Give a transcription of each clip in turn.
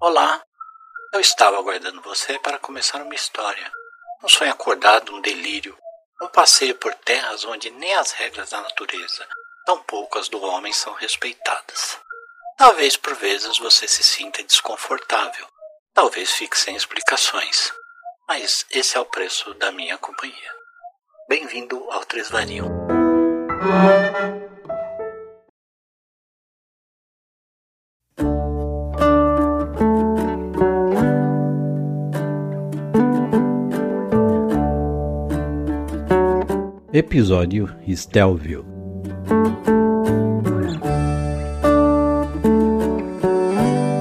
Olá, eu estava aguardando você para começar uma história. Um sonho acordado, um delírio, um passeio por terras onde nem as regras da natureza, tampouco as do homem são respeitadas. Talvez por vezes você se sinta desconfortável, talvez fique sem explicações, mas esse é o preço da minha companhia. Bem-vindo ao Tresvario. Episódio Stelvio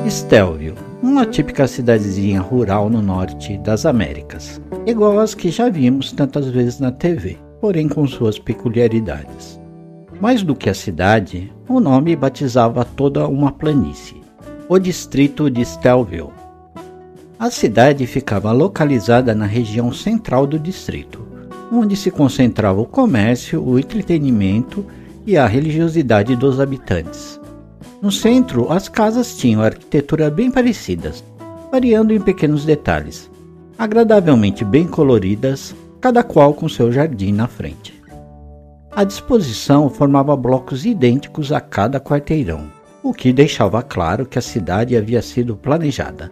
Stelvio, uma típica cidadezinha rural no norte das Américas, igual às que já vimos tantas vezes na TV, porém com suas peculiaridades. Mais do que a cidade, o nome batizava toda uma planície, o distrito de Stelvio. A cidade ficava localizada na região central do distrito, onde se concentrava o comércio, o entretenimento e a religiosidade dos habitantes. No centro, as casas tinham arquitetura bem parecidas, variando em pequenos detalhes, agradavelmente bem coloridas, cada qual com seu jardim na frente. A disposição formava blocos idênticos a cada quarteirão, o que deixava claro que a cidade havia sido planejada.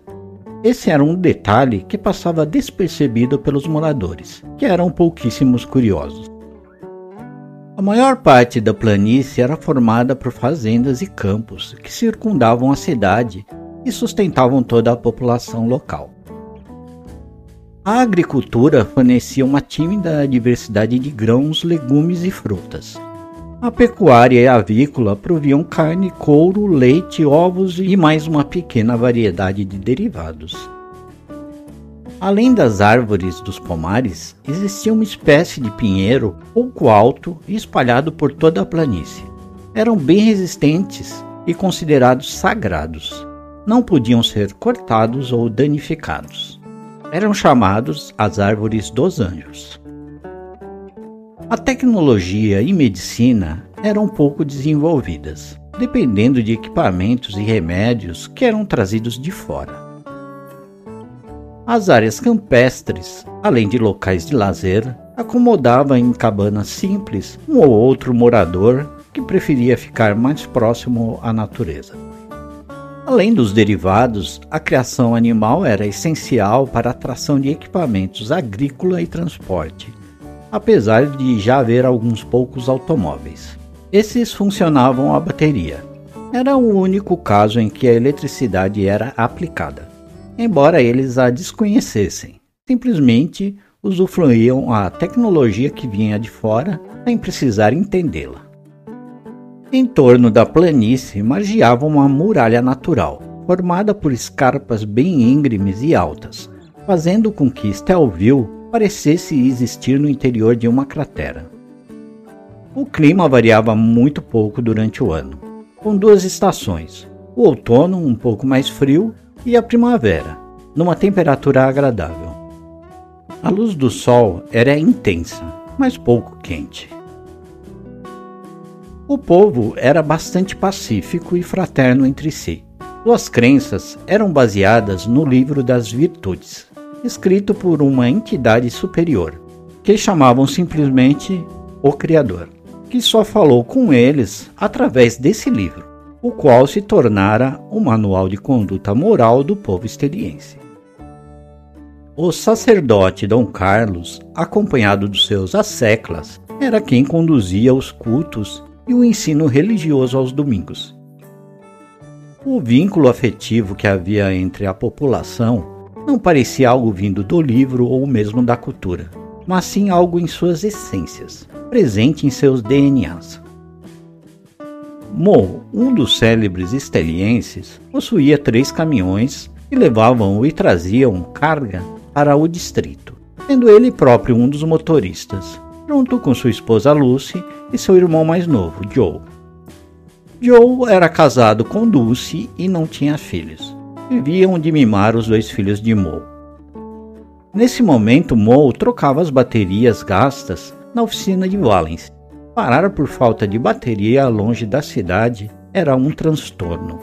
Esse era um detalhe que passava despercebido pelos moradores, que eram pouquíssimos curiosos. A maior parte da planície era formada por fazendas e campos que circundavam a cidade e sustentavam toda a população local. A agricultura fornecia uma tímida diversidade de grãos, legumes e frutas, a pecuária e a avícola proviam carne, couro, leite, ovos e mais uma pequena variedade de derivados. Além das árvores dos pomares, existia uma espécie de pinheiro pouco alto e espalhado por toda a planície. Eram bem resistentes e considerados sagrados. Não podiam ser cortados ou danificados. Eram chamados as árvores dos anjos. A tecnologia e medicina eram pouco desenvolvidas, dependendo de equipamentos e remédios que eram trazidos de fora. As áreas campestres, além de locais de lazer, acomodavam em cabanas simples um ou outro morador que preferia ficar mais próximo à natureza. Além dos derivados, a criação animal era essencial para a atração de equipamentos agrícola e transporte apesar de já haver alguns poucos automóveis. Esses funcionavam a bateria. Era o único caso em que a eletricidade era aplicada, embora eles a desconhecessem. Simplesmente usufruíam a tecnologia que vinha de fora sem precisar entendê-la. Em torno da planície margeava uma muralha natural, formada por escarpas bem íngremes e altas, fazendo com que Stelville parecesse existir no interior de uma cratera. O clima variava muito pouco durante o ano, com duas estações: o outono, um pouco mais frio, e a primavera, numa temperatura agradável. A luz do sol era intensa, mas pouco quente. O povo era bastante pacífico e fraterno entre si. Suas crenças eram baseadas no livro das virtudes, escrito por uma entidade superior, que chamavam simplesmente o Criador, que só falou com eles através desse livro, o qual se tornara o manual de conduta moral do povo esteliense. O sacerdote Dom Carlos, acompanhado dos seus asseclas, era quem conduzia os cultos e o ensino religioso aos domingos. O vínculo afetivo que havia entre a população não parecia algo vindo do livro ou mesmo da cultura, mas sim algo em suas essências, presente em seus DNAs. Mo, um dos célebres estelienses, possuía três caminhões que levavam e traziam carga para o distrito, sendo ele próprio um dos motoristas, junto com sua esposa Lucy e seu irmão mais novo, Joe. Joe era casado com Dulce e não tinha filhos viviam de mimar os dois filhos de Mo. Nesse momento, Mo trocava as baterias gastas na oficina de Valence. Parar por falta de bateria longe da cidade era um transtorno.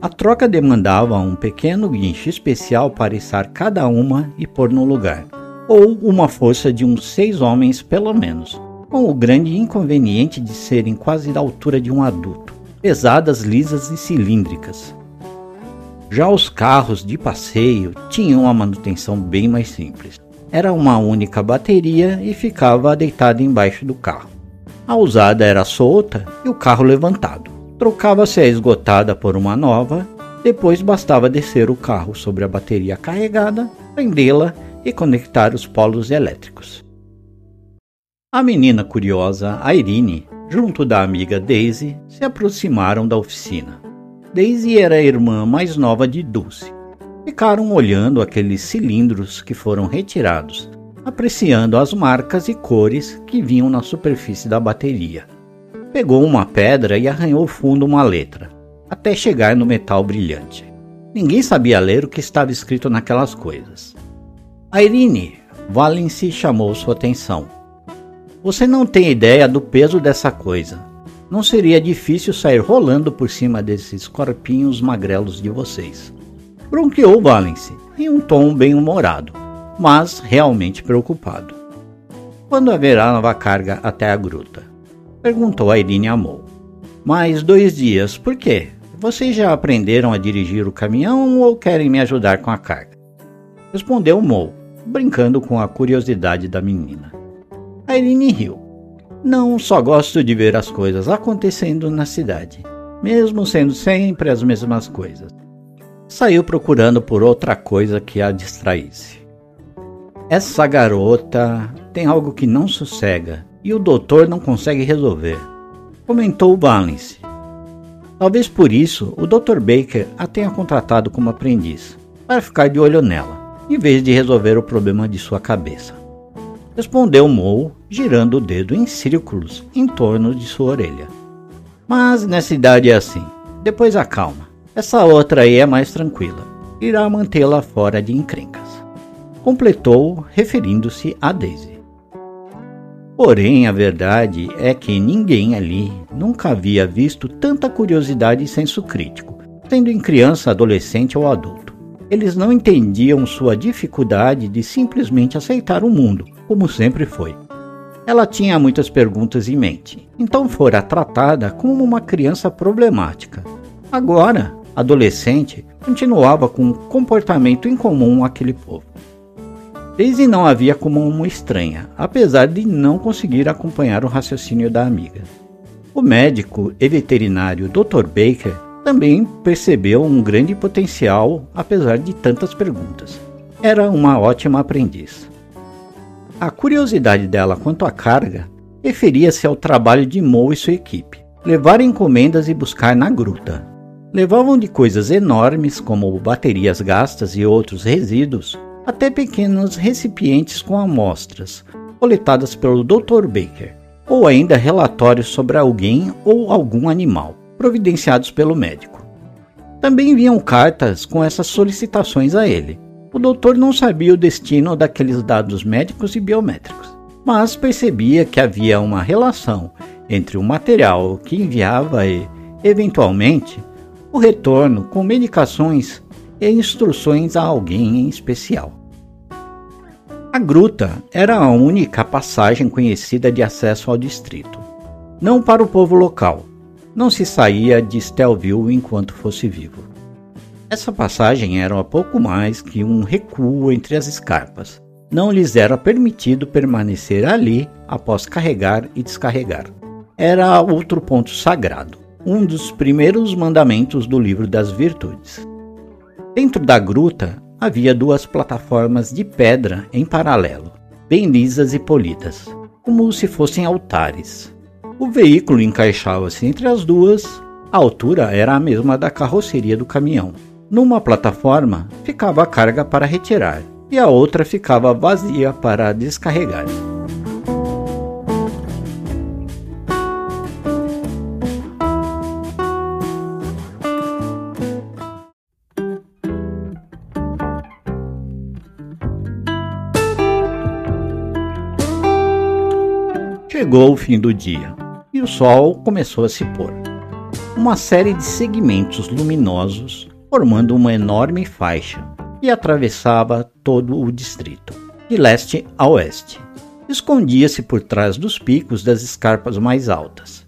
A troca demandava um pequeno guincho especial para içar cada uma e pôr no lugar, ou uma força de uns seis homens pelo menos, com o grande inconveniente de serem quase da altura de um adulto, pesadas, lisas e cilíndricas. Já os carros de passeio tinham uma manutenção bem mais simples. Era uma única bateria e ficava deitada embaixo do carro. A usada era solta e o carro levantado. Trocava-se a esgotada por uma nova, depois bastava descer o carro sobre a bateria carregada, prendê-la e conectar os polos elétricos. A menina curiosa, Irene, junto da amiga Daisy, se aproximaram da oficina. Daisy era a irmã mais nova de Dulce. Ficaram olhando aqueles cilindros que foram retirados, apreciando as marcas e cores que vinham na superfície da bateria. Pegou uma pedra e arranhou fundo uma letra, até chegar no metal brilhante. Ninguém sabia ler o que estava escrito naquelas coisas. Irene, Valence chamou sua atenção. Você não tem ideia do peso dessa coisa. Não seria difícil sair rolando por cima desses corpinhos magrelos de vocês. Bronqueou Valence, em um tom bem humorado, mas realmente preocupado. Quando haverá nova carga até a gruta? Perguntou a Irine Amol. Mais dois dias, por quê? Vocês já aprenderam a dirigir o caminhão ou querem me ajudar com a carga? Respondeu Mo, brincando com a curiosidade da menina. A Irine riu. Não só gosto de ver as coisas acontecendo na cidade, mesmo sendo sempre as mesmas coisas. Saiu procurando por outra coisa que a distraísse. Essa garota tem algo que não sossega e o doutor não consegue resolver, comentou Valence. Talvez por isso o Dr. Baker a tenha contratado como aprendiz, para ficar de olho nela, em vez de resolver o problema de sua cabeça. Respondeu Moe, girando o dedo em círculos em torno de sua orelha. Mas nessa idade é assim. Depois acalma. Essa outra aí é mais tranquila. Irá mantê-la fora de encrencas. Completou, referindo-se a Daisy. Porém, a verdade é que ninguém ali nunca havia visto tanta curiosidade e senso crítico, sendo em criança, adolescente ou adulto. Eles não entendiam sua dificuldade de simplesmente aceitar o mundo, como sempre foi. Ela tinha muitas perguntas em mente, então fora tratada como uma criança problemática. Agora, adolescente, continuava com um comportamento incomum àquele povo. Daisy não havia como uma estranha, apesar de não conseguir acompanhar o raciocínio da amiga. O médico e veterinário Dr. Baker também percebeu um grande potencial, apesar de tantas perguntas. Era uma ótima aprendiz. A curiosidade dela quanto à carga referia-se ao trabalho de Mo e sua equipe, levar encomendas e buscar na gruta. Levavam de coisas enormes, como baterias gastas e outros resíduos, até pequenos recipientes com amostras, coletadas pelo Dr. Baker, ou ainda relatórios sobre alguém ou algum animal, providenciados pelo médico. Também vinham cartas com essas solicitações a ele, o doutor não sabia o destino daqueles dados médicos e biométricos, mas percebia que havia uma relação entre o material que enviava e, eventualmente, o retorno com medicações e instruções a alguém em especial. A gruta era a única passagem conhecida de acesso ao distrito. Não para o povo local. Não se saía de Stelville enquanto fosse vivo. Essa passagem era pouco mais que um recuo entre as escarpas. Não lhes era permitido permanecer ali após carregar e descarregar. Era outro ponto sagrado, um dos primeiros mandamentos do livro das virtudes. Dentro da gruta havia duas plataformas de pedra em paralelo, bem lisas e polidas, como se fossem altares. O veículo encaixava-se entre as duas, a altura era a mesma da carroceria do caminhão. Numa plataforma ficava a carga para retirar e a outra ficava vazia para descarregar. Chegou o fim do dia e o sol começou a se pôr. uma série de segmentos luminosos formando uma enorme faixa e atravessava todo o distrito, de leste a oeste. Escondia-se por trás dos picos das escarpas mais altas.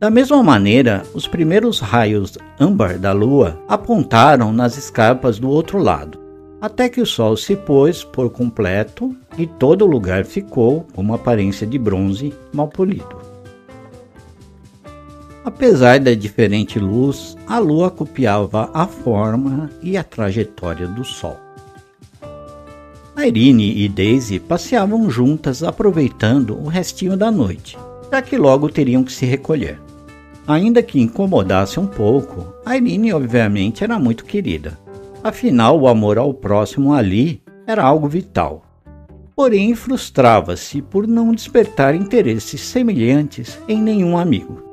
Da mesma maneira, os primeiros raios âmbar da lua apontaram nas escarpas do outro lado, até que o sol se pôs por completo e todo o lugar ficou com uma aparência de bronze mal polido. Apesar da diferente luz, a lua copiava a forma e a trajetória do sol. Irene e Daisy passeavam juntas aproveitando o restinho da noite, já que logo teriam que se recolher. Ainda que incomodasse um pouco, Irene obviamente era muito querida Afinal, o amor ao próximo ali era algo vital. Porém, frustrava-se por não despertar interesses semelhantes em nenhum amigo.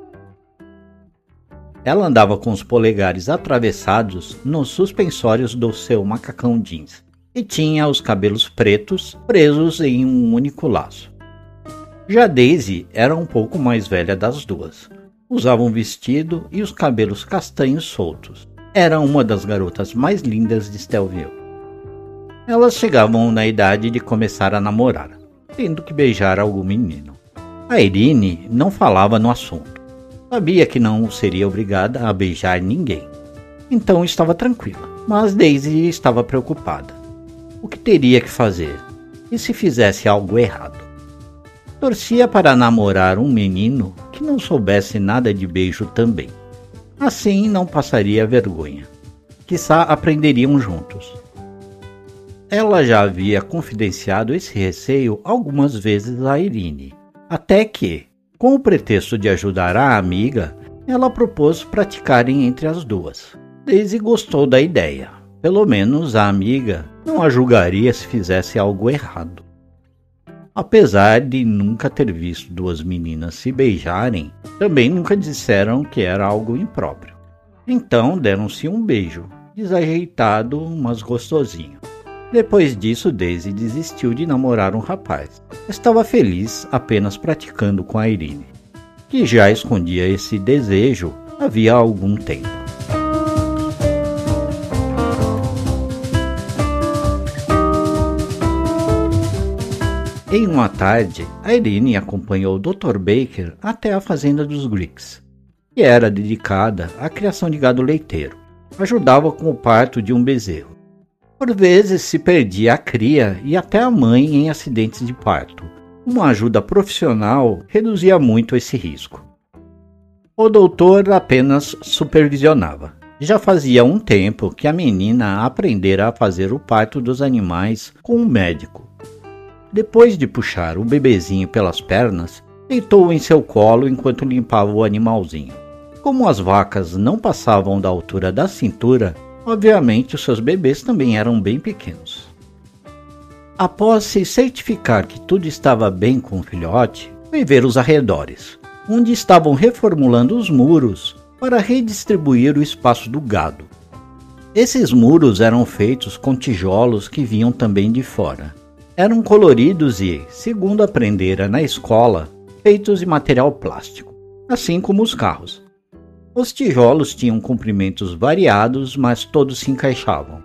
Ela andava com os polegares atravessados nos suspensórios do seu macacão jeans e tinha os cabelos pretos presos em um único laço. Já Daisy era um pouco mais velha das duas. Usava um vestido e os cabelos castanhos soltos era uma das garotas mais lindas de Stelville. Elas chegavam na idade de começar a namorar, tendo que beijar algum menino. A Irene não falava no assunto. Sabia que não seria obrigada a beijar ninguém. Então estava tranquila, mas Daisy estava preocupada. O que teria que fazer? E se fizesse algo errado? Torcia para namorar um menino que não soubesse nada de beijo também. Assim não passaria vergonha. Quizá aprenderiam juntos. Ela já havia confidenciado esse receio algumas vezes a Irine, até que, com o pretexto de ajudar a amiga, ela propôs praticarem entre as duas. Daisy gostou da ideia. Pelo menos a amiga não a julgaria se fizesse algo errado. Apesar de nunca ter visto duas meninas se beijarem, também nunca disseram que era algo impróprio. Então deram-se um beijo, desajeitado, mas gostosinho. Depois disso, Daisy desistiu de namorar um rapaz. Estava feliz apenas praticando com a Irene, que já escondia esse desejo havia algum tempo. Em uma tarde, Irene acompanhou o Dr. Baker até a fazenda dos Greeks, que era dedicada à criação de gado leiteiro. Ajudava com o parto de um bezerro. Por vezes se perdia a cria e até a mãe em acidentes de parto. Uma ajuda profissional reduzia muito esse risco. O doutor apenas supervisionava. Já fazia um tempo que a menina aprendera a fazer o parto dos animais com um médico depois de puxar o bebezinho pelas pernas, deitou-o em seu colo enquanto limpava o animalzinho. Como as vacas não passavam da altura da cintura, obviamente os seus bebês também eram bem pequenos. Após se certificar que tudo estava bem com o filhote, foi ver os arredores, onde estavam reformulando os muros para redistribuir o espaço do gado. Esses muros eram feitos com tijolos que vinham também de fora eram coloridos e, segundo aprendera na escola, feitos de material plástico, assim como os carros. Os tijolos tinham comprimentos variados, mas todos se encaixavam.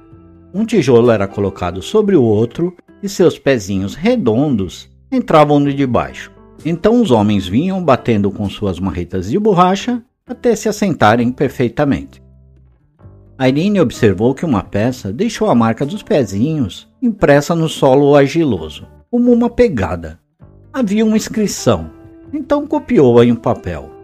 Um tijolo era colocado sobre o outro e seus pezinhos redondos entravam no de baixo. Então os homens vinham batendo com suas marretas de borracha até se assentarem perfeitamente. Irene observou que uma peça deixou a marca dos pezinhos impressa no solo argiloso, como uma pegada. Havia uma inscrição, então copiou-a em um papel.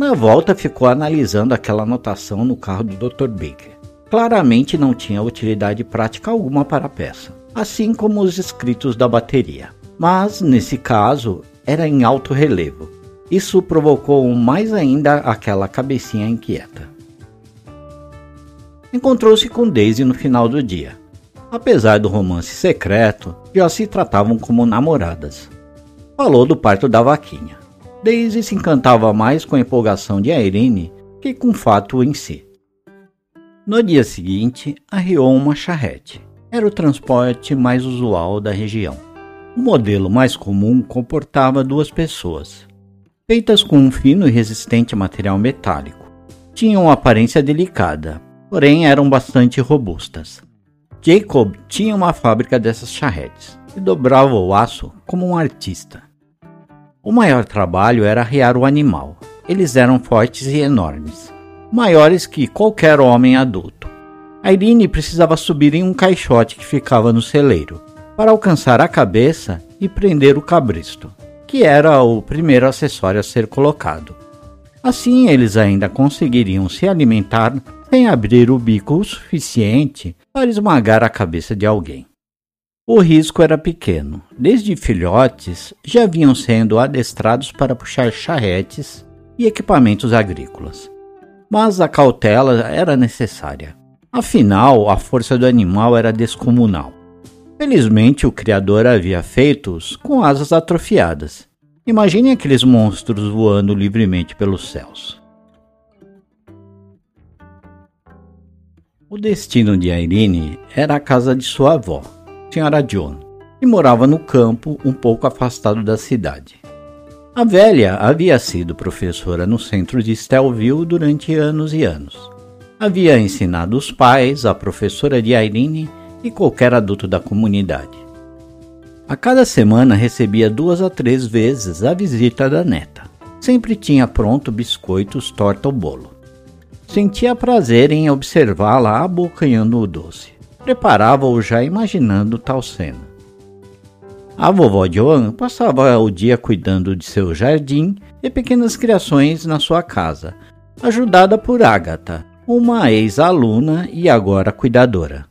Na volta ficou analisando aquela anotação no carro do Dr. Baker. Claramente não tinha utilidade prática alguma para a peça, assim como os escritos da bateria. Mas, nesse caso, era em alto relevo. Isso provocou mais ainda aquela cabecinha inquieta encontrou-se com Daisy no final do dia. Apesar do romance secreto, já se tratavam como namoradas. Falou do parto da vaquinha. Daisy se encantava mais com a empolgação de Irene que com o fato em si. No dia seguinte, arriou uma charrete. Era o transporte mais usual da região. O modelo mais comum comportava duas pessoas, feitas com um fino e resistente material metálico tinham aparência delicada, porém eram bastante robustas. Jacob tinha uma fábrica dessas charretes e dobrava o aço como um artista. O maior trabalho era arriar o animal. Eles eram fortes e enormes, maiores que qualquer homem adulto. A Irene precisava subir em um caixote que ficava no celeiro para alcançar a cabeça e prender o cabresto, que era o primeiro acessório a ser colocado. Assim, eles ainda conseguiriam se alimentar sem abrir o bico o suficiente para esmagar a cabeça de alguém. O risco era pequeno. Desde filhotes já vinham sendo adestrados para puxar charretes e equipamentos agrícolas. Mas a cautela era necessária. Afinal, a força do animal era descomunal. Felizmente, o criador havia feito-os com asas atrofiadas. Imagine aqueles monstros voando livremente pelos céus. O destino de Irene era a casa de sua avó, Senhora John, que morava no campo um pouco afastado da cidade. A velha havia sido professora no centro de Stelville durante anos e anos. Havia ensinado os pais, a professora de Irene e qualquer adulto da comunidade. A cada semana recebia duas a três vezes a visita da neta. Sempre tinha pronto biscoitos, torta ou bolo. Sentia prazer em observá-la abocanhando o doce preparava-o já imaginando tal cena. A vovó Joan passava o dia cuidando de seu jardim e pequenas criações na sua casa, ajudada por Agatha, uma ex-aluna e agora cuidadora.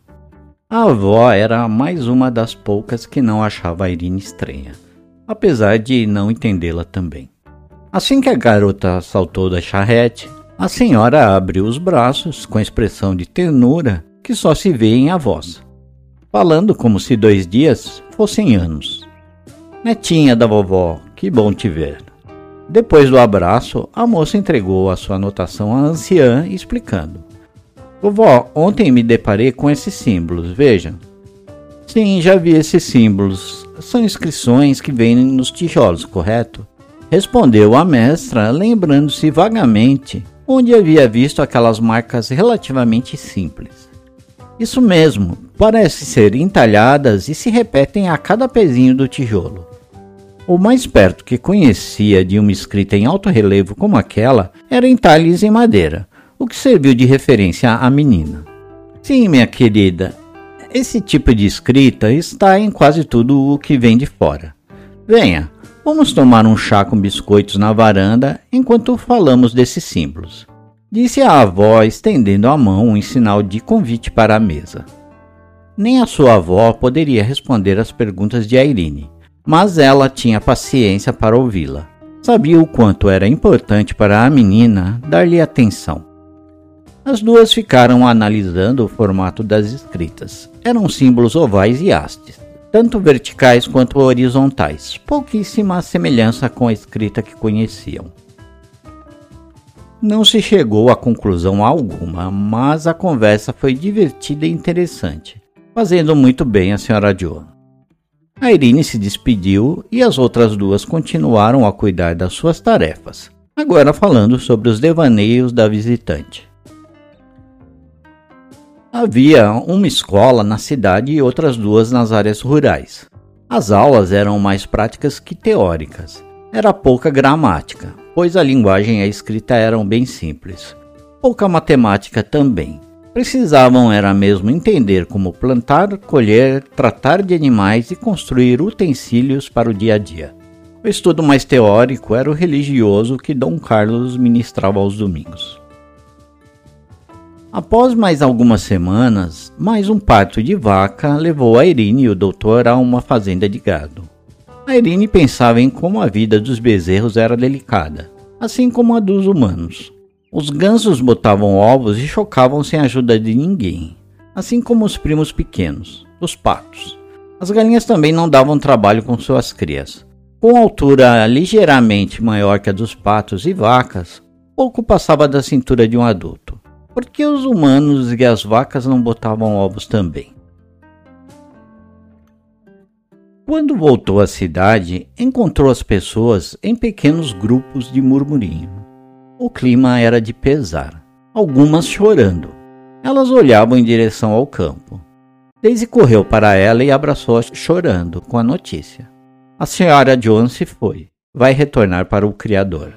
A avó era mais uma das poucas que não achava a Irene estranha, apesar de não entendê-la também. Assim que a garota saltou da charrete, a senhora abriu os braços com expressão de ternura que só se vê em avós, falando como se dois dias fossem anos. Netinha da vovó, que bom te ver. Depois do abraço, a moça entregou a sua anotação à anciã, explicando: Vovó, ontem me deparei com esses símbolos, vejam. Sim, já vi esses símbolos. São inscrições que vêm nos tijolos, correto? Respondeu a mestra, lembrando-se vagamente onde havia visto aquelas marcas relativamente simples. Isso mesmo, parece ser entalhadas e se repetem a cada pezinho do tijolo. O mais perto que conhecia de uma escrita em alto relevo como aquela era entalhes em madeira, o que serviu de referência à menina. Sim, minha querida, esse tipo de escrita está em quase tudo o que vem de fora. Venha, vamos tomar um chá com biscoitos na varanda enquanto falamos desses símbolos disse a avó, estendendo a mão em sinal de convite para a mesa. Nem a sua avó poderia responder às perguntas de Irene, mas ela tinha paciência para ouvi-la. Sabia o quanto era importante para a menina dar-lhe atenção. As duas ficaram analisando o formato das escritas. Eram símbolos ovais e hastes, tanto verticais quanto horizontais, pouquíssima semelhança com a escrita que conheciam. Não se chegou a conclusão alguma, mas a conversa foi divertida e interessante, fazendo muito bem a senhora Joan. A Irene se despediu e as outras duas continuaram a cuidar das suas tarefas, agora falando sobre os devaneios da visitante. Havia uma escola na cidade e outras duas nas áreas rurais. As aulas eram mais práticas que teóricas. Era pouca gramática, pois a linguagem e a escrita eram bem simples. Pouca matemática também. Precisavam era mesmo entender como plantar, colher, tratar de animais e construir utensílios para o dia a dia. O estudo mais teórico era o religioso que Dom Carlos ministrava aos domingos. Após mais algumas semanas, mais um parto de vaca levou a Irene e o doutor a uma fazenda de gado. A Irene pensava em como a vida dos bezerros era delicada, assim como a dos humanos. Os gansos botavam ovos e chocavam sem a ajuda de ninguém, assim como os primos pequenos, os patos. As galinhas também não davam trabalho com suas crias. Com altura ligeiramente maior que a dos patos e vacas, pouco passava da cintura de um adulto. Porque os humanos e as vacas não botavam ovos também? Quando voltou à cidade, encontrou as pessoas em pequenos grupos de murmurinho. O clima era de pesar. algumas chorando. Elas olhavam em direção ao campo. Daisy correu para ela e abraçou chorando com a notícia. A senhora Jones se foi. Vai retornar para o Criador.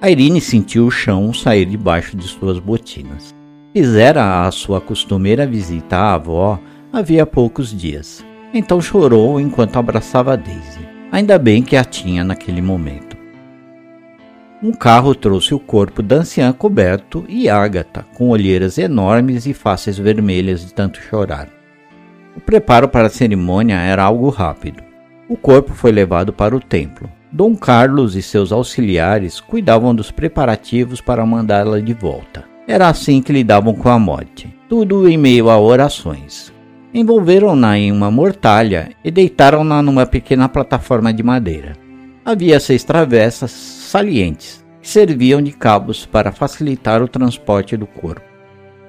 A Irene sentiu o chão sair debaixo de suas botinas. Fizera a sua costumeira visita à avó havia poucos dias. Então chorou enquanto abraçava Daisy. Ainda bem que a tinha naquele momento. Um carro trouxe o corpo da anciã coberto e Ágata, com olheiras enormes e faces vermelhas de tanto chorar. O preparo para a cerimônia era algo rápido. O corpo foi levado para o templo. Dom Carlos e seus auxiliares cuidavam dos preparativos para mandá-la de volta. Era assim que lidavam com a morte, tudo em meio a orações. Envolveram-na em uma mortalha e deitaram-na numa pequena plataforma de madeira. Havia seis travessas salientes que serviam de cabos para facilitar o transporte do corpo.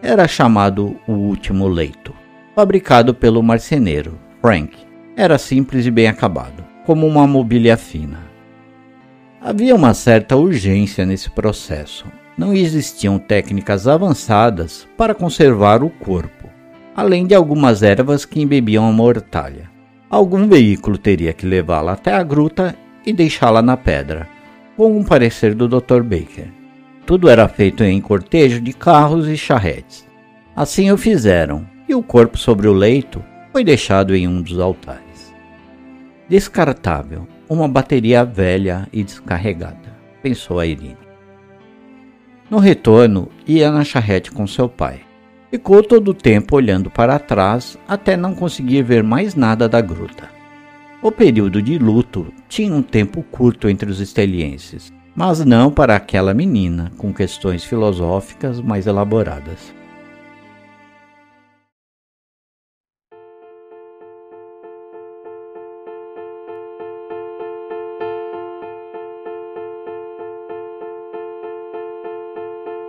Era chamado o último leito, fabricado pelo marceneiro Frank. Era simples e bem acabado, como uma mobília fina. Havia uma certa urgência nesse processo, não existiam técnicas avançadas para conservar o corpo, além de algumas ervas que embebiam a mortalha. Algum veículo teria que levá-la até a gruta e deixá-la na pedra, com um parecer do Dr. Baker. Tudo era feito em cortejo de carros e charretes. Assim o fizeram, e o corpo sobre o leito foi deixado em um dos altares. Descartável, uma bateria velha e descarregada, pensou a Irene. No retorno, ia na charrete com seu pai. Ficou todo o tempo olhando para trás até não conseguir ver mais nada da gruta. O período de luto tinha um tempo curto entre os estelienses, mas não para aquela menina com questões filosóficas mais elaboradas.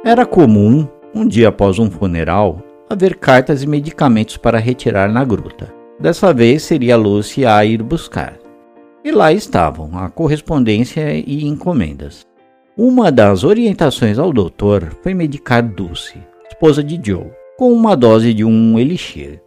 Era comum, um dia após um funeral, haver cartas e medicamentos para retirar na gruta. Dessa vez seria Lucy a ir buscar. E lá estavam a correspondência e encomendas. Uma das orientações ao doutor foi medicar Dulce, esposa de Joe, com uma dose de um elixir.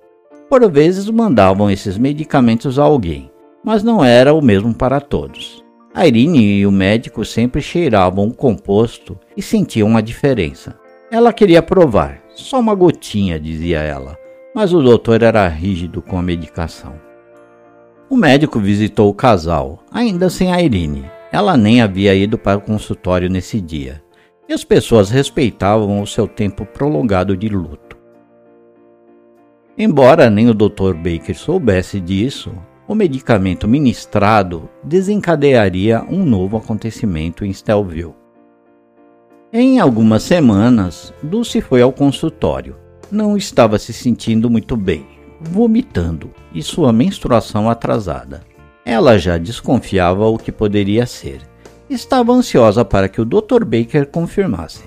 Por vezes mandavam esses medicamentos a alguém, mas não era o mesmo para todos. A Irene e o médico sempre cheiravam o composto e sentiam a diferença. Ela queria provar, só uma gotinha, dizia ela, mas o doutor era rígido com a medicação. O médico visitou o casal, ainda sem a Irene. Ela nem havia ido para o consultório nesse dia, e as pessoas respeitavam o seu tempo prolongado de luto. Embora nem o Dr. Baker soubesse disso, o medicamento ministrado desencadearia um novo acontecimento em Stelville. Em algumas semanas, Dulce foi ao consultório. Não estava se sentindo muito bem, vomitando e sua menstruação atrasada. Ela já desconfiava o que poderia ser. Estava ansiosa para que o Dr. Baker confirmasse.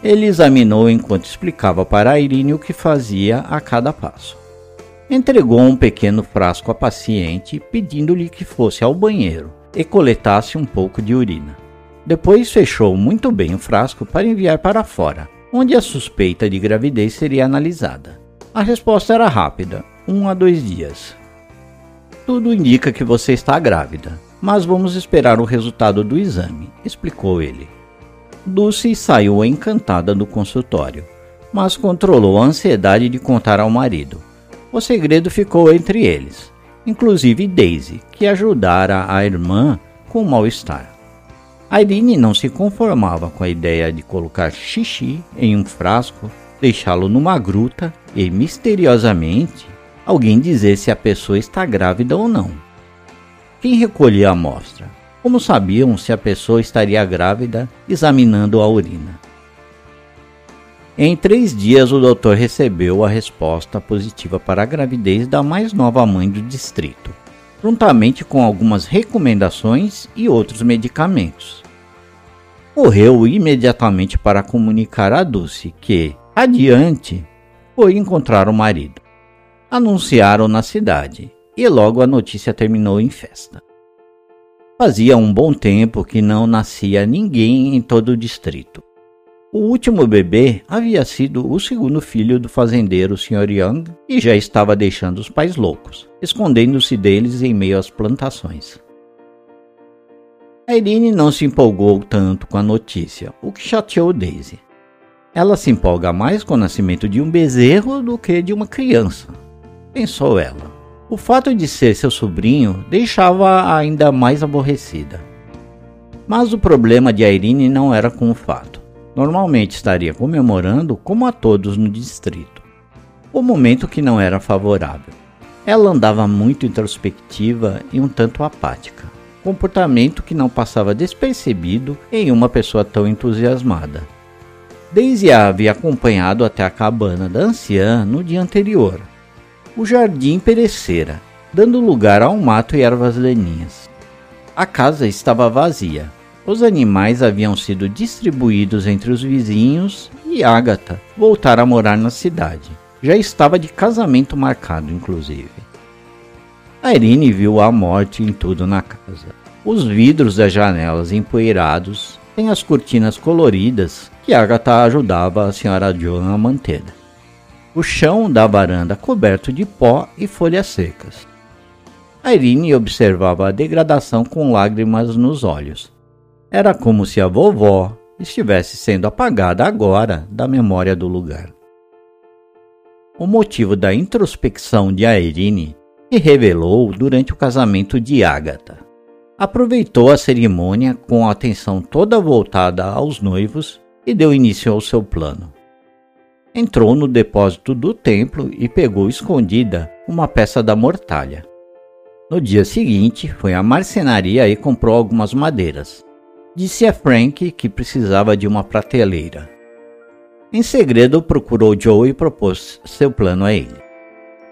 Ele examinou enquanto explicava para Irene o que fazia a cada passo. Entregou um pequeno frasco à paciente, pedindo-lhe que fosse ao banheiro e coletasse um pouco de urina. Depois fechou muito bem o frasco para enviar para fora, onde a suspeita de gravidez seria analisada. A resposta era rápida, um a dois dias. Tudo indica que você está grávida, mas vamos esperar o resultado do exame, explicou ele. Dulce saiu encantada do consultório, mas controlou a ansiedade de contar ao marido. O segredo ficou entre eles, inclusive Daisy, que ajudara a irmã com o mal-estar. Irene não se conformava com a ideia de colocar xixi em um frasco, deixá-lo numa gruta e, misteriosamente, alguém dizer se a pessoa está grávida ou não. Quem recolhia a amostra? Como sabiam se a pessoa estaria grávida examinando a urina? Em três dias, o doutor recebeu a resposta positiva para a gravidez da mais nova mãe do distrito, juntamente com algumas recomendações e outros medicamentos. Correu imediatamente para comunicar a Dulce que, adiante, foi encontrar o marido. Anunciaram na cidade e logo a notícia terminou em festa. Fazia um bom tempo que não nascia ninguém em todo o distrito. O último bebê havia sido o segundo filho do fazendeiro Sr. Young e já estava deixando os pais loucos, escondendo-se deles em meio às plantações. A Irene não se empolgou tanto com a notícia, o que chateou Daisy. Ela se empolga mais com o nascimento de um bezerro do que de uma criança, pensou ela. O fato de ser seu sobrinho deixava-a ainda mais aborrecida. Mas o problema de Irene não era com o fato. Normalmente estaria comemorando como a todos no distrito. O momento que não era favorável. Ela andava muito introspectiva e um tanto apática, comportamento que não passava despercebido em uma pessoa tão entusiasmada. Daisy a havia acompanhado até a cabana da anciã no dia anterior. O jardim perecera, dando lugar a um mato e ervas daninhas. A casa estava vazia. Os animais haviam sido distribuídos entre os vizinhos e Agatha voltara a morar na cidade. Já estava de casamento marcado, inclusive. A Irene viu a morte em tudo na casa. Os vidros das janelas empoeirados, sem as cortinas coloridas que Agatha ajudava a senhora John a manter. O chão da varanda coberto de pó e folhas secas. Irene observava a degradação com lágrimas nos olhos. Era como se a vovó estivesse sendo apagada agora da memória do lugar. O motivo da introspecção de Irene se revelou durante o casamento de Agatha. Aproveitou a cerimônia com a atenção toda voltada aos noivos e deu início ao seu plano. Entrou no depósito do templo e pegou escondida uma peça da mortalha. No dia seguinte, foi à marcenaria e comprou algumas madeiras. Disse a Frank que precisava de uma prateleira. Em segredo, procurou Joe e propôs seu plano a ele.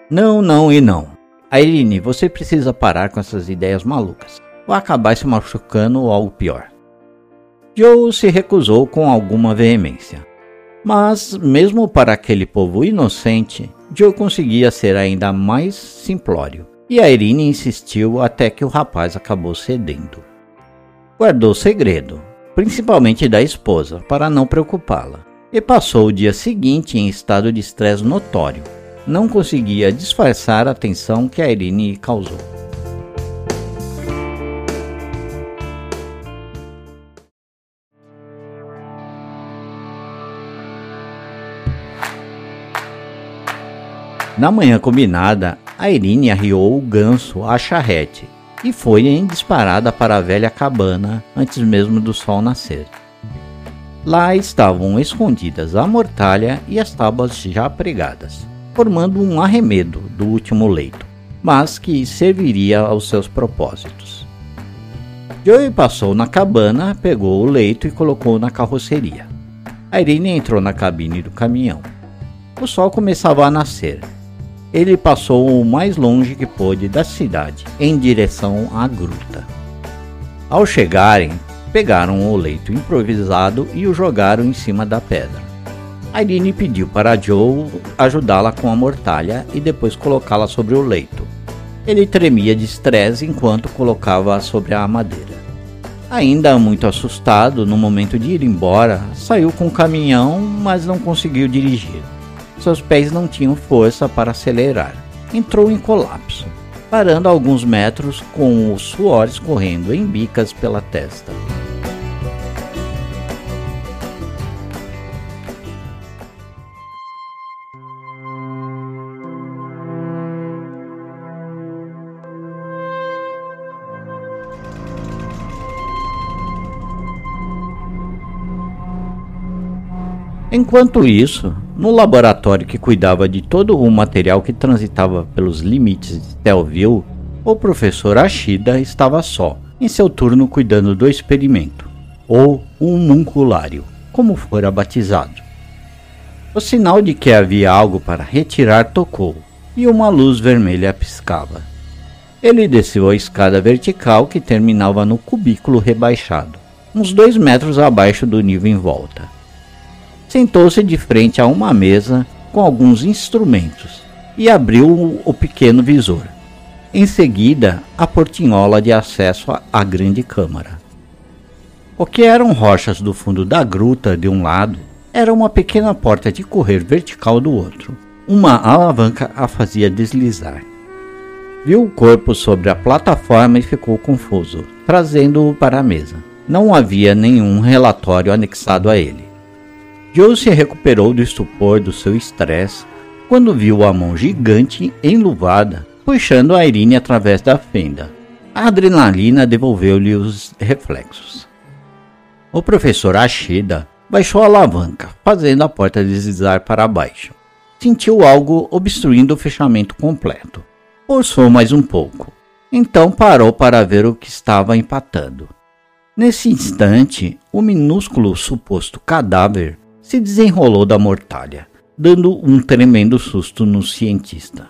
Não, não e não. Aileen, você precisa parar com essas ideias malucas. Ou acabar se machucando ou algo pior. Joe se recusou com alguma veemência. Mas, mesmo para aquele povo inocente, Joe conseguia ser ainda mais simplório, e a Irene insistiu até que o rapaz acabou cedendo. Guardou segredo, principalmente da esposa, para não preocupá-la, e passou o dia seguinte em estado de estresse notório. Não conseguia disfarçar a tensão que a Irene causou. Na manhã combinada, a Irine arriou o ganso à charrete e foi em disparada para a velha cabana antes mesmo do sol nascer. Lá estavam escondidas a mortalha e as tábuas já pregadas, formando um arremedo do último leito, mas que serviria aos seus propósitos. Joey passou na cabana, pegou o leito e colocou na carroceria. A Irene entrou na cabine do caminhão. O sol começava a nascer ele passou o mais longe que pôde da cidade, em direção à gruta. Ao chegarem, pegaram o leito improvisado e o jogaram em cima da pedra. Irene pediu para Joe ajudá-la com a mortalha e depois colocá-la sobre o leito. Ele tremia de estresse enquanto colocava-a sobre a madeira. Ainda muito assustado, no momento de ir embora, saiu com o caminhão, mas não conseguiu dirigir. Seus pés não tinham força para acelerar. Entrou em colapso, parando alguns metros com o suor escorrendo em bicas pela testa. Enquanto isso, no laboratório que cuidava de todo o material que transitava pelos limites de Telville, o professor Ashida estava só, em seu turno cuidando do experimento, ou munculário, como fora batizado. O sinal de que havia algo para retirar tocou, e uma luz vermelha piscava. Ele desceu a escada vertical que terminava no cubículo rebaixado, uns dois metros abaixo do nível em volta sentou-se de frente a uma mesa com alguns instrumentos e abriu o pequeno visor. Em seguida, a portinhola de acesso à grande câmara. O que eram rochas do fundo da gruta de um lado era uma pequena porta de correr vertical do outro. Uma alavanca a fazia deslizar. Viu o corpo sobre a plataforma e ficou confuso, trazendo-o para a mesa. Não havia nenhum relatório anexado a ele. Joe se recuperou do estupor do seu estresse quando viu a mão gigante enluvada puxando a Irene através da fenda. A adrenalina devolveu-lhe os reflexos. O professor Ashida baixou a alavanca, fazendo a porta deslizar para baixo. Sentiu algo obstruindo o fechamento completo. Forçou mais um pouco. Então parou para ver o que estava empatando. Nesse instante, o minúsculo suposto cadáver se desenrolou da mortalha, dando um tremendo susto no cientista.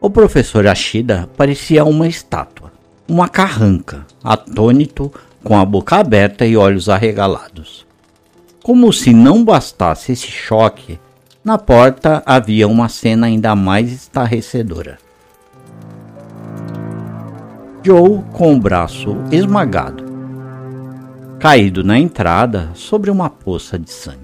O professor Ashida parecia uma estátua, uma carranca, atônito, com a boca aberta e olhos arregalados. Como se não bastasse esse choque, na porta havia uma cena ainda mais estarrecedora. Joe com o braço esmagado, caído na entrada sobre uma poça de sangue.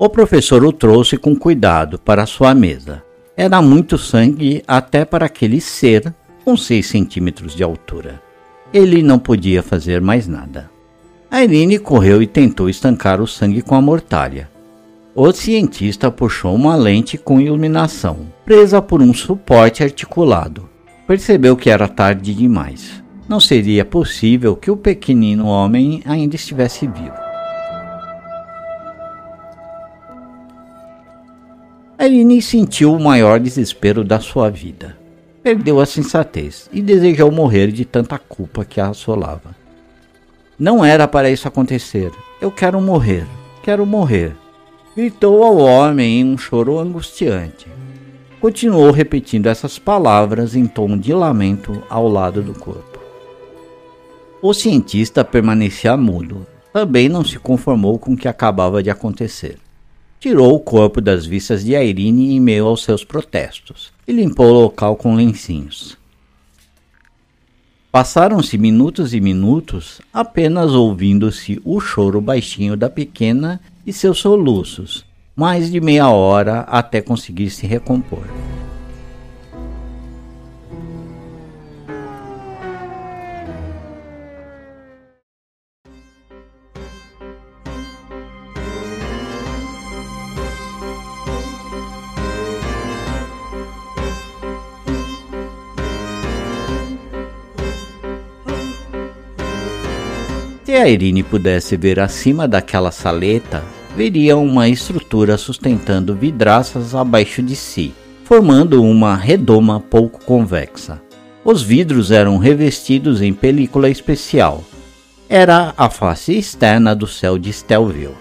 O professor o trouxe com cuidado para sua mesa era muito sangue até para aquele ser com 6 centímetros de altura. Ele não podia fazer mais nada. A Irene correu e tentou estancar o sangue com a mortalha. O cientista puxou uma lente com iluminação, presa por um suporte articulado. Percebeu que era tarde demais. Não seria possível que o pequenino homem ainda estivesse vivo. Aline sentiu o maior desespero da sua vida. Perdeu a sensatez e desejou morrer de tanta culpa que a assolava. Não era para isso acontecer. Eu quero morrer, quero morrer. Gritou ao homem em um choro angustiante. Continuou repetindo essas palavras em tom de lamento ao lado do corpo. O cientista permanecia mudo. Também não se conformou com o que acabava de acontecer. Tirou o corpo das vistas de Irene em meio aos seus protestos e limpou o local com lencinhos. Passaram-se minutos e minutos apenas ouvindo-se o choro baixinho da pequena e seus soluços, mais de meia hora até conseguir se recompor. Se a Irine pudesse ver acima daquela saleta, veria uma estrutura sustentando vidraças abaixo de si, formando uma redoma pouco convexa. Os vidros eram revestidos em película especial. Era a face externa do céu de Stelville.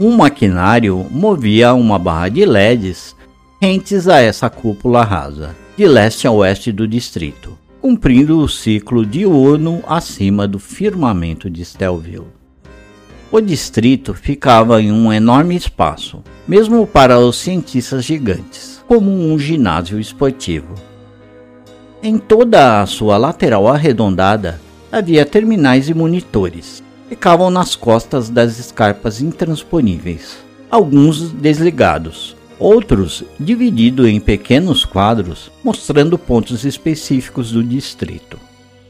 Um maquinário movia uma barra de LEDs rentes a essa cúpula rasa, de leste a oeste do distrito cumprindo o ciclo diurno acima do firmamento de Stelville. O distrito ficava em um enorme espaço, mesmo para os cientistas gigantes, como um ginásio esportivo. Em toda a sua lateral arredondada havia terminais e monitores. Ficavam nas costas das escarpas intransponíveis, alguns desligados, outros dividido em pequenos quadros mostrando pontos específicos do distrito.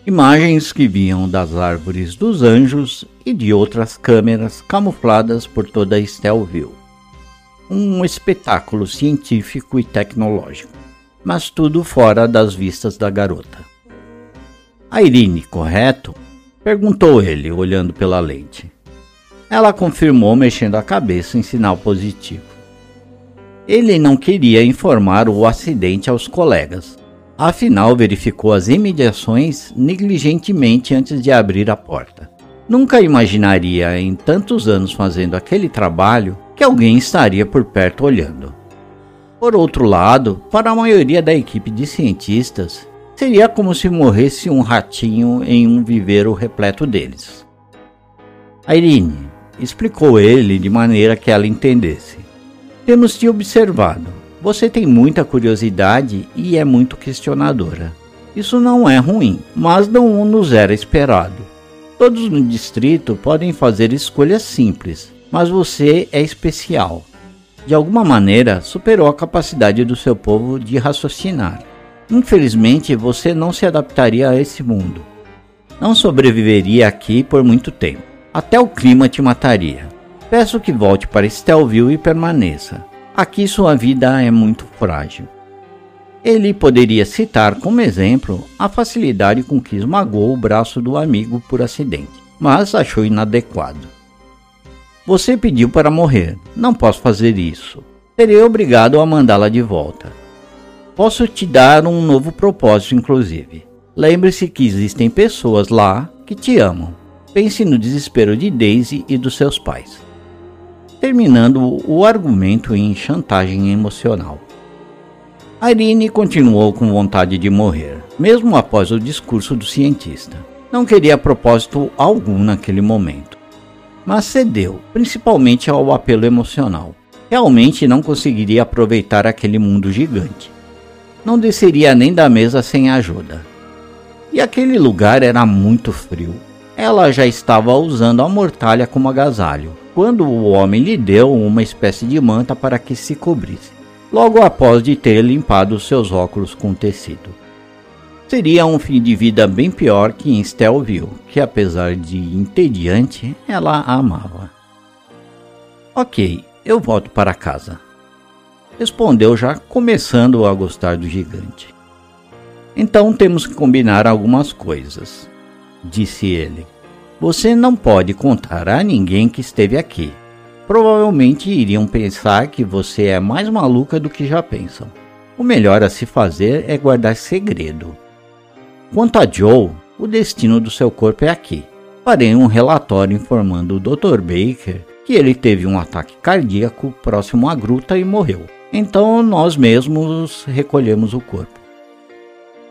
Imagens que vinham das árvores dos anjos e de outras câmeras camufladas por toda Stelville. Um espetáculo científico e tecnológico, mas tudo fora das vistas da garota. A Irine, correto? perguntou ele, olhando pela lente. Ela confirmou, mexendo a cabeça em sinal positivo. Ele não queria informar o acidente aos colegas. Afinal, verificou as imediações negligentemente antes de abrir a porta. Nunca imaginaria, em tantos anos fazendo aquele trabalho, que alguém estaria por perto olhando. Por outro lado, para a maioria da equipe de cientistas, seria como se morresse um ratinho em um viveiro repleto deles. Irene explicou ele de maneira que ela entendesse. Temos te observado. Você tem muita curiosidade e é muito questionadora. Isso não é ruim, mas não nos era esperado. Todos no distrito podem fazer escolhas simples, mas você é especial. De alguma maneira, superou a capacidade do seu povo de raciocinar. Infelizmente, você não se adaptaria a esse mundo. Não sobreviveria aqui por muito tempo. Até o clima te mataria. Peço que volte para Stelville e permaneça. Aqui sua vida é muito frágil. Ele poderia citar como exemplo a facilidade com que esmagou o braço do amigo por acidente, mas achou inadequado. Você pediu para morrer. Não posso fazer isso. Serei obrigado a mandá-la de volta. Posso te dar um novo propósito, inclusive. Lembre-se que existem pessoas lá que te amam. Pense no desespero de Daisy e dos seus pais. Terminando o argumento em chantagem emocional. Irene continuou com vontade de morrer, mesmo após o discurso do cientista. Não queria propósito algum naquele momento mas cedeu, principalmente ao apelo emocional. Realmente não conseguiria aproveitar aquele mundo gigante. Não desceria nem da mesa sem ajuda. E aquele lugar era muito frio. Ela já estava usando a mortalha como agasalho, quando o homem lhe deu uma espécie de manta para que se cobrisse, logo após de ter limpado seus óculos com tecido. Seria um fim de vida bem pior que em Stelville, que apesar de entediante, ela amava. Ok, eu volto para casa. Respondeu já começando a gostar do gigante. Então temos que combinar algumas coisas, disse ele. Você não pode contar a ninguém que esteve aqui. Provavelmente iriam pensar que você é mais maluca do que já pensam. O melhor a se fazer é guardar segredo. Quanto a Joe, o destino do seu corpo é aqui. Farei um relatório informando o Dr. Baker que ele teve um ataque cardíaco próximo à gruta e morreu. Então nós mesmos recolhemos o corpo.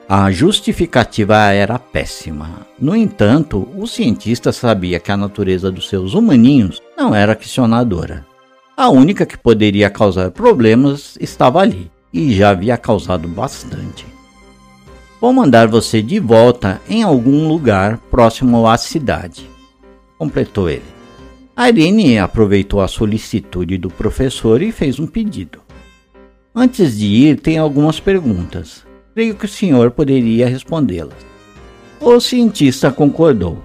A justificativa era péssima. No entanto, o cientista sabia que a natureza dos seus humaninhos não era questionadora. A única que poderia causar problemas estava ali, e já havia causado bastante. Vou mandar você de volta em algum lugar próximo à cidade, completou ele. Irene aproveitou a solicitude do professor e fez um pedido. Antes de ir, tem algumas perguntas. Creio que o senhor poderia respondê-las. O cientista concordou.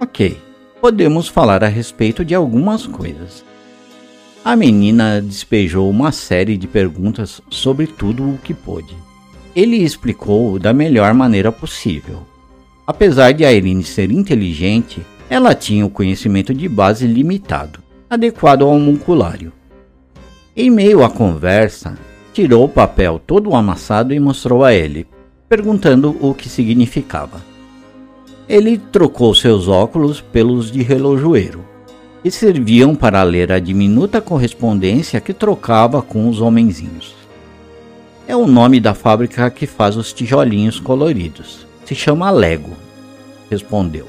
Ok, podemos falar a respeito de algumas coisas. A menina despejou uma série de perguntas sobre tudo o que pôde. Ele explicou da melhor maneira possível. Apesar de Irene ser inteligente, ela tinha o conhecimento de base limitado, adequado ao homunculário. Em meio à conversa, tirou o papel todo amassado e mostrou a ele, perguntando o que significava. Ele trocou seus óculos pelos de relojoeiro, que serviam para ler a diminuta correspondência que trocava com os homenzinhos. É o nome da fábrica que faz os tijolinhos coloridos. Se chama Lego, respondeu.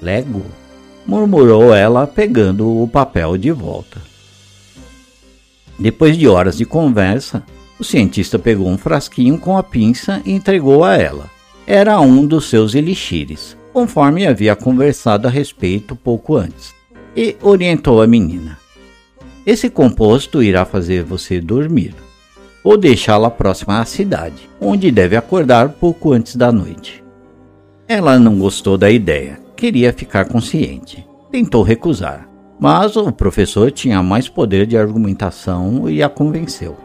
Lego? murmurou ela, pegando o papel de volta. Depois de horas de conversa, o cientista pegou um frasquinho com a pinça e entregou a ela. Era um dos seus elixires, conforme havia conversado a respeito pouco antes, e orientou a menina. Esse composto irá fazer você dormir ou deixá-la próxima à cidade, onde deve acordar pouco antes da noite. Ela não gostou da ideia, queria ficar consciente. Tentou recusar, mas o professor tinha mais poder de argumentação e a convenceu.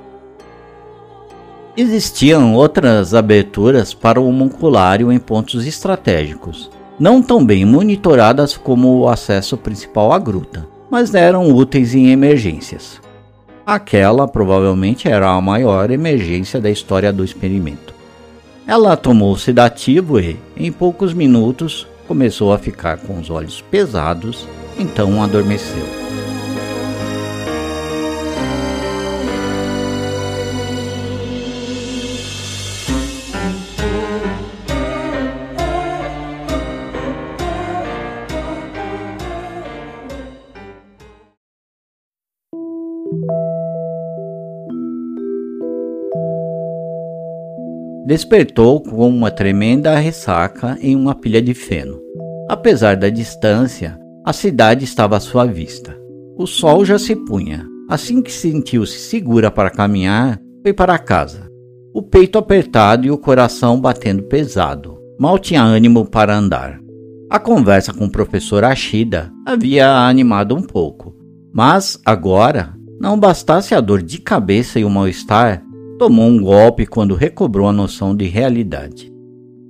Existiam outras aberturas para o homunculário em pontos estratégicos, não tão bem monitoradas como o acesso principal à gruta, mas eram úteis em emergências. Aquela provavelmente era a maior emergência da história do experimento. Ela tomou sedativo e, em poucos minutos, começou a ficar com os olhos pesados, então adormeceu. despertou com uma tremenda ressaca em uma pilha de feno. Apesar da distância, a cidade estava à sua vista. O sol já se punha. Assim que sentiu-se segura para caminhar, foi para casa. O peito apertado e o coração batendo pesado. Mal tinha ânimo para andar. A conversa com o professor Ashida havia animado um pouco, mas agora, não bastasse a dor de cabeça e o mal-estar, tomou um golpe quando recobrou a noção de realidade.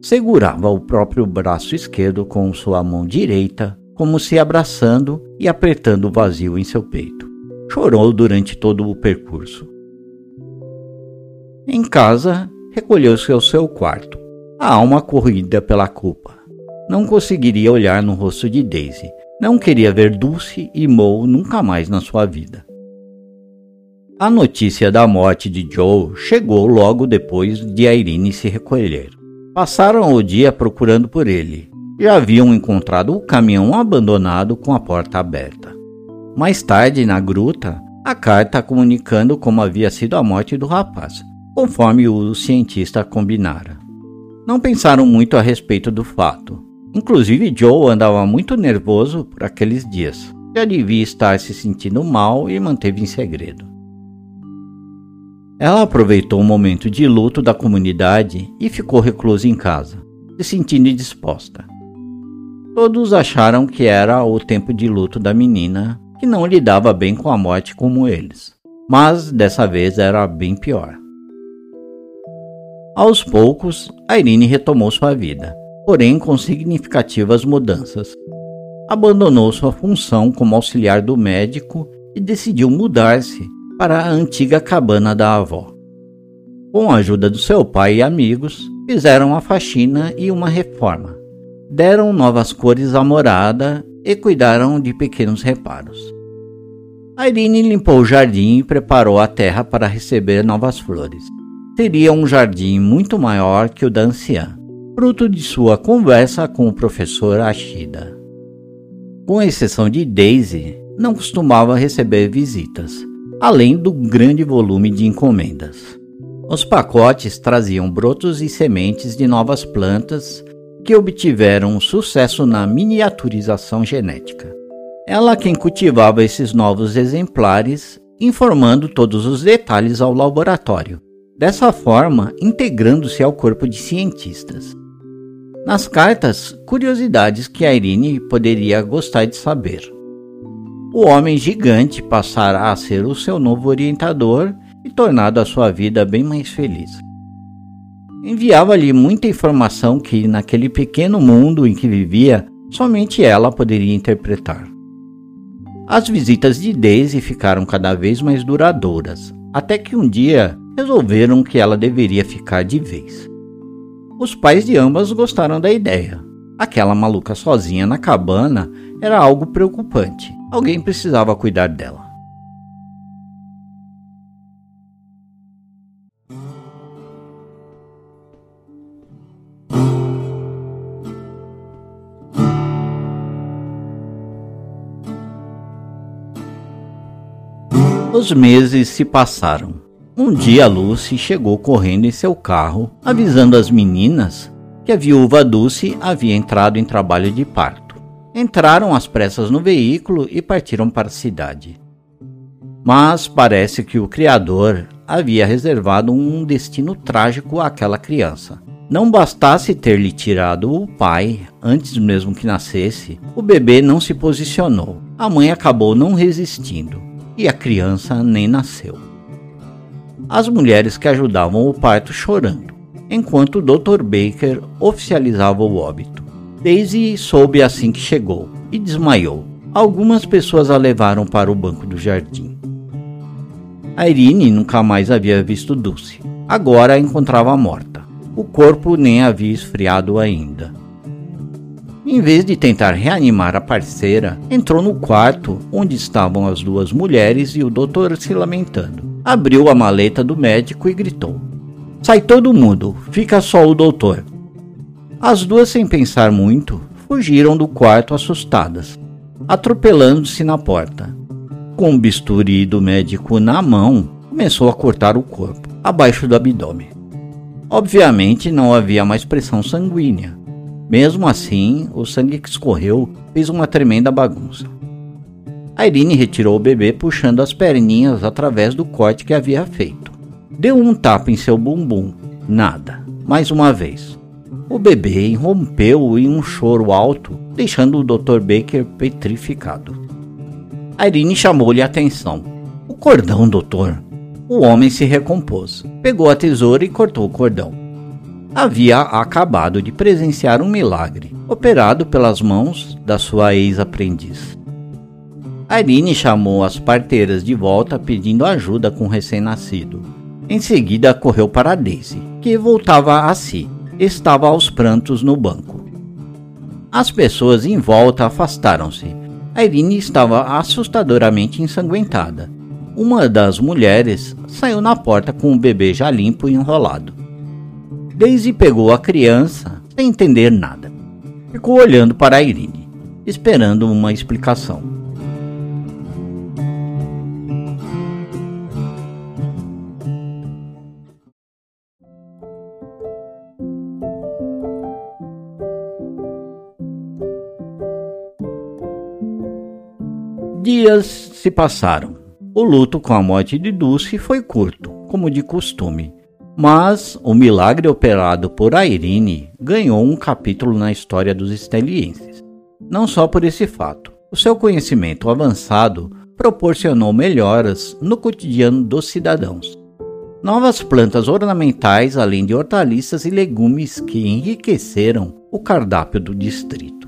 Segurava o próprio braço esquerdo com sua mão direita, como se abraçando e apertando o vazio em seu peito. Chorou durante todo o percurso. Em casa, recolheu-se ao seu quarto, a alma corrida pela culpa. Não conseguiria olhar no rosto de Daisy. Não queria ver Dulce e Mo nunca mais na sua vida. A notícia da morte de Joe chegou logo depois de Irene se recolher. Passaram o dia procurando por ele. Já haviam encontrado o caminhão abandonado com a porta aberta. Mais tarde, na gruta, a carta comunicando como havia sido a morte do rapaz, conforme o cientista combinara. Não pensaram muito a respeito do fato. Inclusive, Joe andava muito nervoso por aqueles dias. Já devia estar se sentindo mal e manteve em segredo. Ela aproveitou o momento de luto da comunidade e ficou reclusa em casa, se sentindo indisposta. Todos acharam que era o tempo de luto da menina, que não lidava bem com a morte como eles. Mas dessa vez era bem pior. Aos poucos, Irene retomou sua vida porém com significativas mudanças. Abandonou sua função como auxiliar do médico e decidiu mudar-se para a antiga cabana da avó. Com a ajuda do seu pai e amigos, fizeram a faxina e uma reforma. Deram novas cores à morada e cuidaram de pequenos reparos. Irene limpou o jardim e preparou a terra para receber novas flores. Seria um jardim muito maior que o da anciã fruto de sua conversa com o professor Ashida. Com exceção de Daisy, não costumava receber visitas, além do grande volume de encomendas. Os pacotes traziam brotos e sementes de novas plantas que obtiveram sucesso na miniaturização genética. Ela quem cultivava esses novos exemplares, informando todos os detalhes ao laboratório, dessa forma integrando-se ao corpo de cientistas. Nas cartas, curiosidades que a Irene poderia gostar de saber. O homem gigante passará a ser o seu novo orientador e tornado a sua vida bem mais feliz. Enviava-lhe muita informação que, naquele pequeno mundo em que vivia, somente ela poderia interpretar. As visitas de Daisy ficaram cada vez mais duradouras, até que um dia resolveram que ela deveria ficar de vez. Os pais de ambas gostaram da ideia. Aquela maluca sozinha na cabana era algo preocupante. Alguém precisava cuidar dela. Os meses se passaram. Um dia Lucy chegou correndo em seu carro, avisando as meninas que a viúva Dulce havia entrado em trabalho de parto. Entraram às pressas no veículo e partiram para a cidade. Mas parece que o Criador havia reservado um destino trágico àquela criança. Não bastasse ter lhe tirado o pai antes mesmo que nascesse, o bebê não se posicionou. A mãe acabou não resistindo e a criança nem nasceu as mulheres que ajudavam o parto chorando, enquanto o Dr. Baker oficializava o óbito. Daisy soube assim que chegou e desmaiou. Algumas pessoas a levaram para o banco do jardim. Irene nunca mais havia visto Dulce. Agora a encontrava morta. O corpo nem havia esfriado ainda. Em vez de tentar reanimar a parceira, entrou no quarto onde estavam as duas mulheres e o doutor se lamentando abriu a maleta do médico e gritou: Sai todo mundo, fica só o doutor. As duas, sem pensar muito, fugiram do quarto assustadas, atropelando-se na porta. Com o bisturi do médico na mão, começou a cortar o corpo, abaixo do abdômen. Obviamente não havia mais pressão sanguínea. Mesmo assim, o sangue que escorreu fez uma tremenda bagunça. A Irene retirou o bebê puxando as perninhas através do corte que havia feito. Deu um tapa em seu bumbum. Nada. Mais uma vez. O bebê irrompeu em um choro alto, deixando o Dr. Baker petrificado. A Irene chamou-lhe a atenção. O cordão, doutor. O homem se recompôs, pegou a tesoura e cortou o cordão. Havia acabado de presenciar um milagre, operado pelas mãos da sua ex-aprendiz. Irene chamou as parteiras de volta pedindo ajuda com o recém-nascido. Em seguida, correu para Daisy, que voltava a si. Estava aos prantos no banco. As pessoas em volta afastaram-se. Irene estava assustadoramente ensanguentada. Uma das mulheres saiu na porta com o bebê já limpo e enrolado. Daisy pegou a criança sem entender nada. Ficou olhando para Irene, esperando uma explicação. Dias se passaram. O luto com a morte de Dulce foi curto, como de costume. Mas o milagre operado por Irene ganhou um capítulo na história dos estelienses. Não só por esse fato. O seu conhecimento avançado proporcionou melhoras no cotidiano dos cidadãos. Novas plantas ornamentais, além de hortaliças e legumes que enriqueceram o cardápio do distrito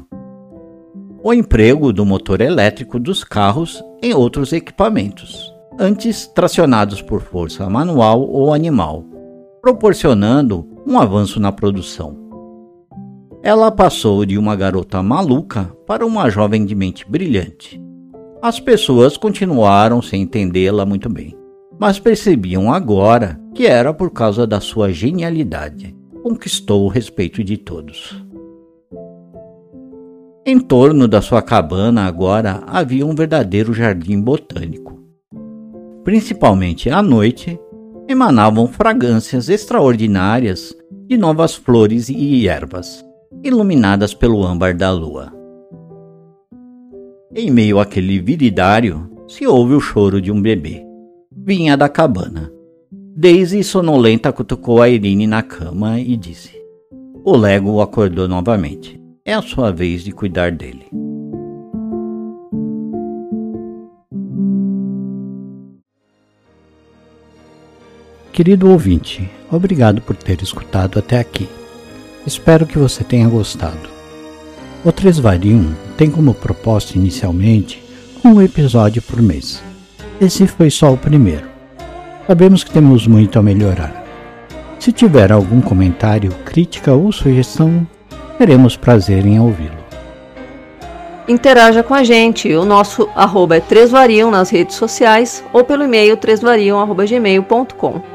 o emprego do motor elétrico dos carros em outros equipamentos, antes tracionados por força manual ou animal, proporcionando um avanço na produção. Ela passou de uma garota maluca para uma jovem de mente brilhante. As pessoas continuaram sem entendê-la muito bem, mas percebiam agora que era por causa da sua genialidade. Conquistou o respeito de todos. Em torno da sua cabana agora havia um verdadeiro jardim botânico. Principalmente à noite, emanavam fragrâncias extraordinárias de novas flores e ervas, iluminadas pelo âmbar da lua. Em meio àquele viridário, se ouve o choro de um bebê. Vinha da cabana. Daisy, sonolenta, cutucou a Irene na cama e disse: O Lego acordou novamente. É a sua vez de cuidar dele. Querido ouvinte, obrigado por ter escutado até aqui. Espero que você tenha gostado. O 3 Varium tem como proposta inicialmente um episódio por mês. Esse foi só o primeiro. Sabemos que temos muito a melhorar. Se tiver algum comentário, crítica ou sugestão, teremos prazer em ouvi-lo. Interaja com a gente. O nosso arroba é 3variam nas redes sociais ou pelo e-mail 3variam.gmail.com.